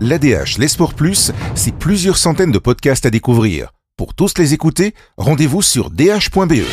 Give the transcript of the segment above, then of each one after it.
L'ADH, les sports plus, c'est plusieurs centaines de podcasts à découvrir. Pour tous les écouter, rendez-vous sur dh.be.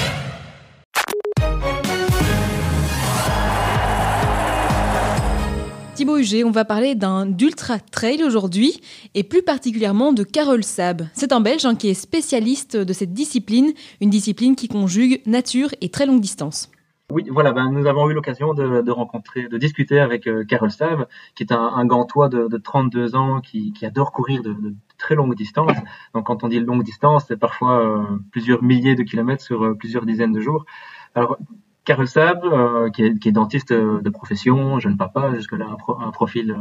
Thibaut Huget, on va parler d'un d'ultra trail aujourd'hui et plus particulièrement de Carole Sab. C'est un Belge hein, qui est spécialiste de cette discipline, une discipline qui conjugue nature et très longue distance. Oui, voilà, ben, nous avons eu l'occasion de, rencontrer, de discuter avec euh, Carole Sab, qui est un, gantois de, de 32 ans qui, adore courir de, très longues distances. Donc quand on dit longue distance, c'est parfois euh, plusieurs milliers de kilomètres sur euh, plusieurs dizaines de jours. Alors Carole Sab, qui, est, dentiste de profession, jeune papa, jusque-là un, profil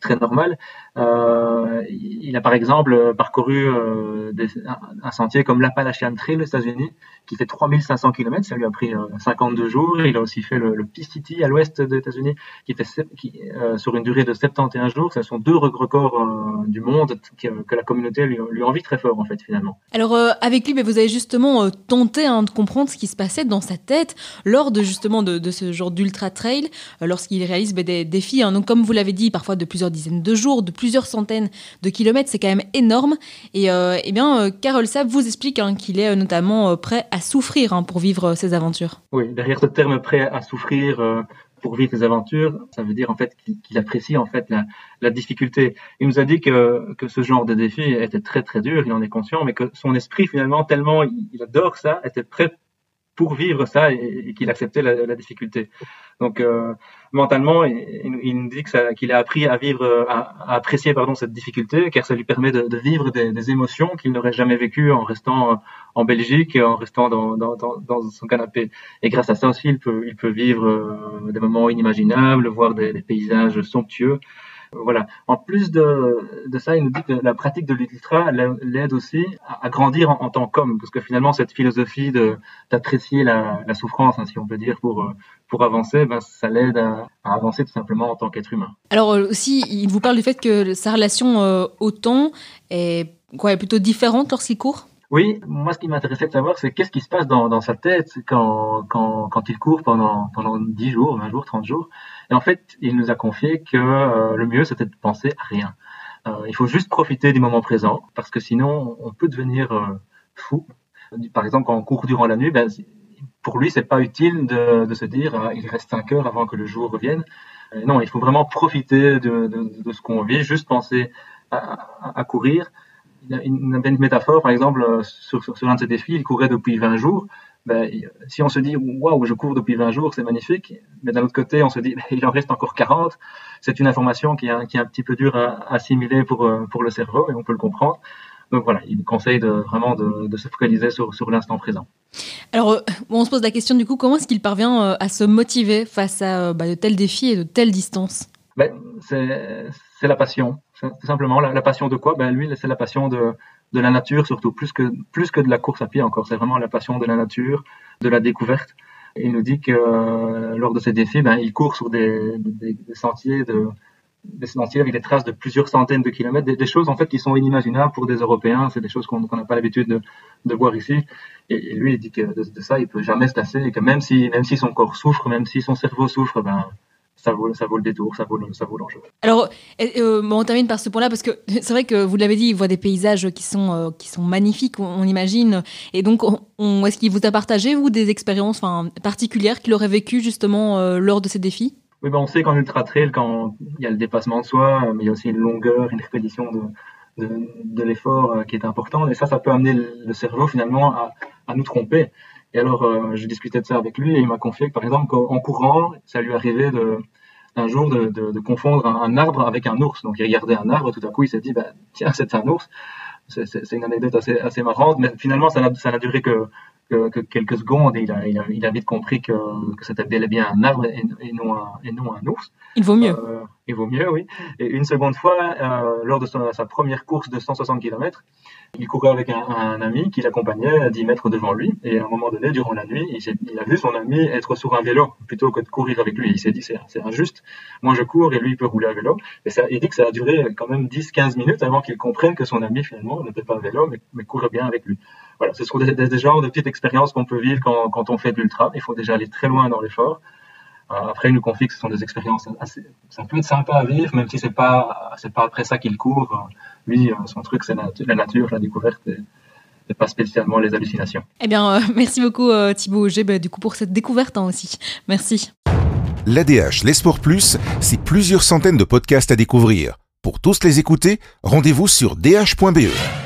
très normal. il a par exemple parcouru un, sentier comme l'Appalachian Trail aux États-Unis, qui fait 3500 km. Ça lui a pris 52 euh, jours. Il a aussi fait le, le City à l'ouest des États-Unis, qui fait euh, sur une durée de 71 jours. Ce sont deux records euh, du monde que, la communauté lui, lui, envie très fort, en fait, finalement. Alors, avec lui, vous avez justement tenté hein, de comprendre ce qui se passait dans sa tête lors de justement de, ce genre d'ultra trail, lorsqu'il réalise ben, des défis. Hein. Donc, comme vous l'avez dit, parfois de plusieurs dizaines de jours, de plusieurs centaines de kilomètres, c'est quand même énorme. Et eh bien, Carole Sab vous explique hein, qu'il est notamment prêt à souffrir hein, pour vivre ces aventures. Oui, derrière ce terme prêt à souffrir euh, pour vivre ces aventures, ça veut dire en fait qu'il apprécie en fait la, difficulté. Il nous a dit que, que ce genre de défi était très très dur, il en est conscient, mais que son esprit finalement tellement il adore ça, était prêt pour vivre ça et, qu'il acceptait la, difficulté. Donc euh, mentalement, il, nous dit qu'il a appris à vivre, à, apprécier pardon cette difficulté, car ça lui permet de, vivre des, émotions qu'il n'aurait jamais vécues en restant en Belgique et en restant dans, son canapé. Et grâce à ça aussi, il peut, vivre euh, des moments inimaginables, voir des paysages somptueux voilà. En plus de, ça, il nous dit que la pratique de l'ultra l'aide aussi à, grandir en, tant qu'homme, parce que finalement, cette philosophie d'apprécier la, souffrance, hein, si on peut dire, pour, pour avancer, ben, ça l'aide à, avancer tout simplement en tant qu'être humain. Alors euh, aussi, il vous parle du fait que sa relation euh, au temps est, quoi, est plutôt différente lorsqu'il court? Oui, moi ce qui m'intéressait de savoir, c'est qu'est-ce qui se passe dans, dans sa tête quand, quand, quand, il court pendant, pendant 10 jours, 20 jours, 30 jours. Et en fait, il nous a confié que euh, le mieux, c'était de penser à rien. Euh, il faut juste profiter du moment présent, parce que sinon, on peut devenir euh, fou. Par exemple, quand on court durant la nuit, ben, pour lui, c'est pas utile de, de se dire ah, il reste 5 heures avant que le jour revienne. non, il faut vraiment profiter de, de, de ce qu'on vit, juste penser à, à courir une, une métaphore, par exemple, euh, sur, sur, sur l'un de ces défis, il courait depuis 20 jours. Ben, si on se dit, waouh, je cours depuis 20 jours, c'est magnifique, mais d'un autre côté, on se dit, il en reste encore 40. C'est une information qui est, qui est un petit peu dure à assimiler pour, euh, pour le cerveau, et on peut le comprendre. Donc voilà, il conseille de, vraiment de, de se focaliser sur, sur l'instant présent. Alors, euh, on se pose la question du coup, comment est-ce qu'il parvient à se motiver face à bah, de tels défis et de telles distances? Ben, C'est la passion tout simplement. La, passion de quoi? Ben, Lui, c'est la passion de, de la nature, surtout, plus que, plus que de la course à pied encore. C'est vraiment la passion de la nature, de la découverte. il nous dit que euh, lors de ces défis, ben, il court sur des, des, sentiers de des sentiers avec des traces de plusieurs centaines de kilomètres, des, choses en fait qui sont inimaginables pour des Européens, c'est des choses qu'on n'a pas l'habitude de, de, voir ici. Et, lui, il dit que de, de, ça, il peut jamais se lasser et que même si, même si son corps souffre, même si son cerveau souffre, ben, ça vaut, ça vaut le détour, ça vaut, ça vaut l'enjeu. Alors, euh, on termine par ce point-là parce que c'est vrai que vous l'avez dit, il voit des paysages qui sont, euh, qui sont magnifiques, on, imagine. Et donc, on, est-ce qu'il vous a partagé, vous, des expériences particulières qu'il aurait vécues justement euh, lors de ces défis? Oui, ben on sait qu'en ultra trail, quand il y a le dépassement de soi, mais il y a aussi une longueur, une répétition de, de, de l'effort qui est important. Et ça, ça peut amener le cerveau finalement à, à nous tromper. Et alors, euh, je discutais de ça avec lui et il m'a confié que, par exemple, en courant, ça lui arrivait de, un jour de confondre un, arbre avec un ours. Donc, il regardait un arbre, tout à coup, il s'est dit, bah, tiens, c'est un ours. C'est une anecdote assez, assez marrante, mais finalement, ça n'a duré que, que, que, quelques secondes et il a, il a, il a vite compris que, que c'était bel et bien un arbre et, et, non, un, et non un ours. Il vaut mieux. Euh, il vaut mieux, oui. Et une seconde fois, euh, lors de sa, sa, première course de 160 km, il courait avec un, un ami qui l'accompagnait à 10 mètres devant lui. Et à un moment donné, durant la nuit, il, il, a vu son ami être sur un vélo plutôt que de courir avec lui. Il s'est dit, c'est injuste. Moi, je cours et lui, il peut rouler à vélo. Et ça, il dit que ça a duré quand même 10-15 minutes avant qu'il comprenne que son ami, finalement, n'était pas à vélo, mais, mais courait bien avec lui. Voilà, ce sont des, genres de petites expériences qu'on peut vivre quand, quand on fait de l'ultra. Il faut déjà aller très loin dans l'effort. après, il nous confie que ce sont des expériences assez, ça peut être sympa à vivre, même si c'est pas, c'est pas après ça qu'il court. Lui, son truc, c'est la, nature, la découverte et, pas spécialement les hallucinations. Eh bien, merci beaucoup Thibaut Auger, bah, du coup pour cette découverte hein, aussi. Merci. L'ADH, les sports plus, c'est plusieurs centaines de podcasts à découvrir. Pour tous les écouter, rendez-vous sur dh.be.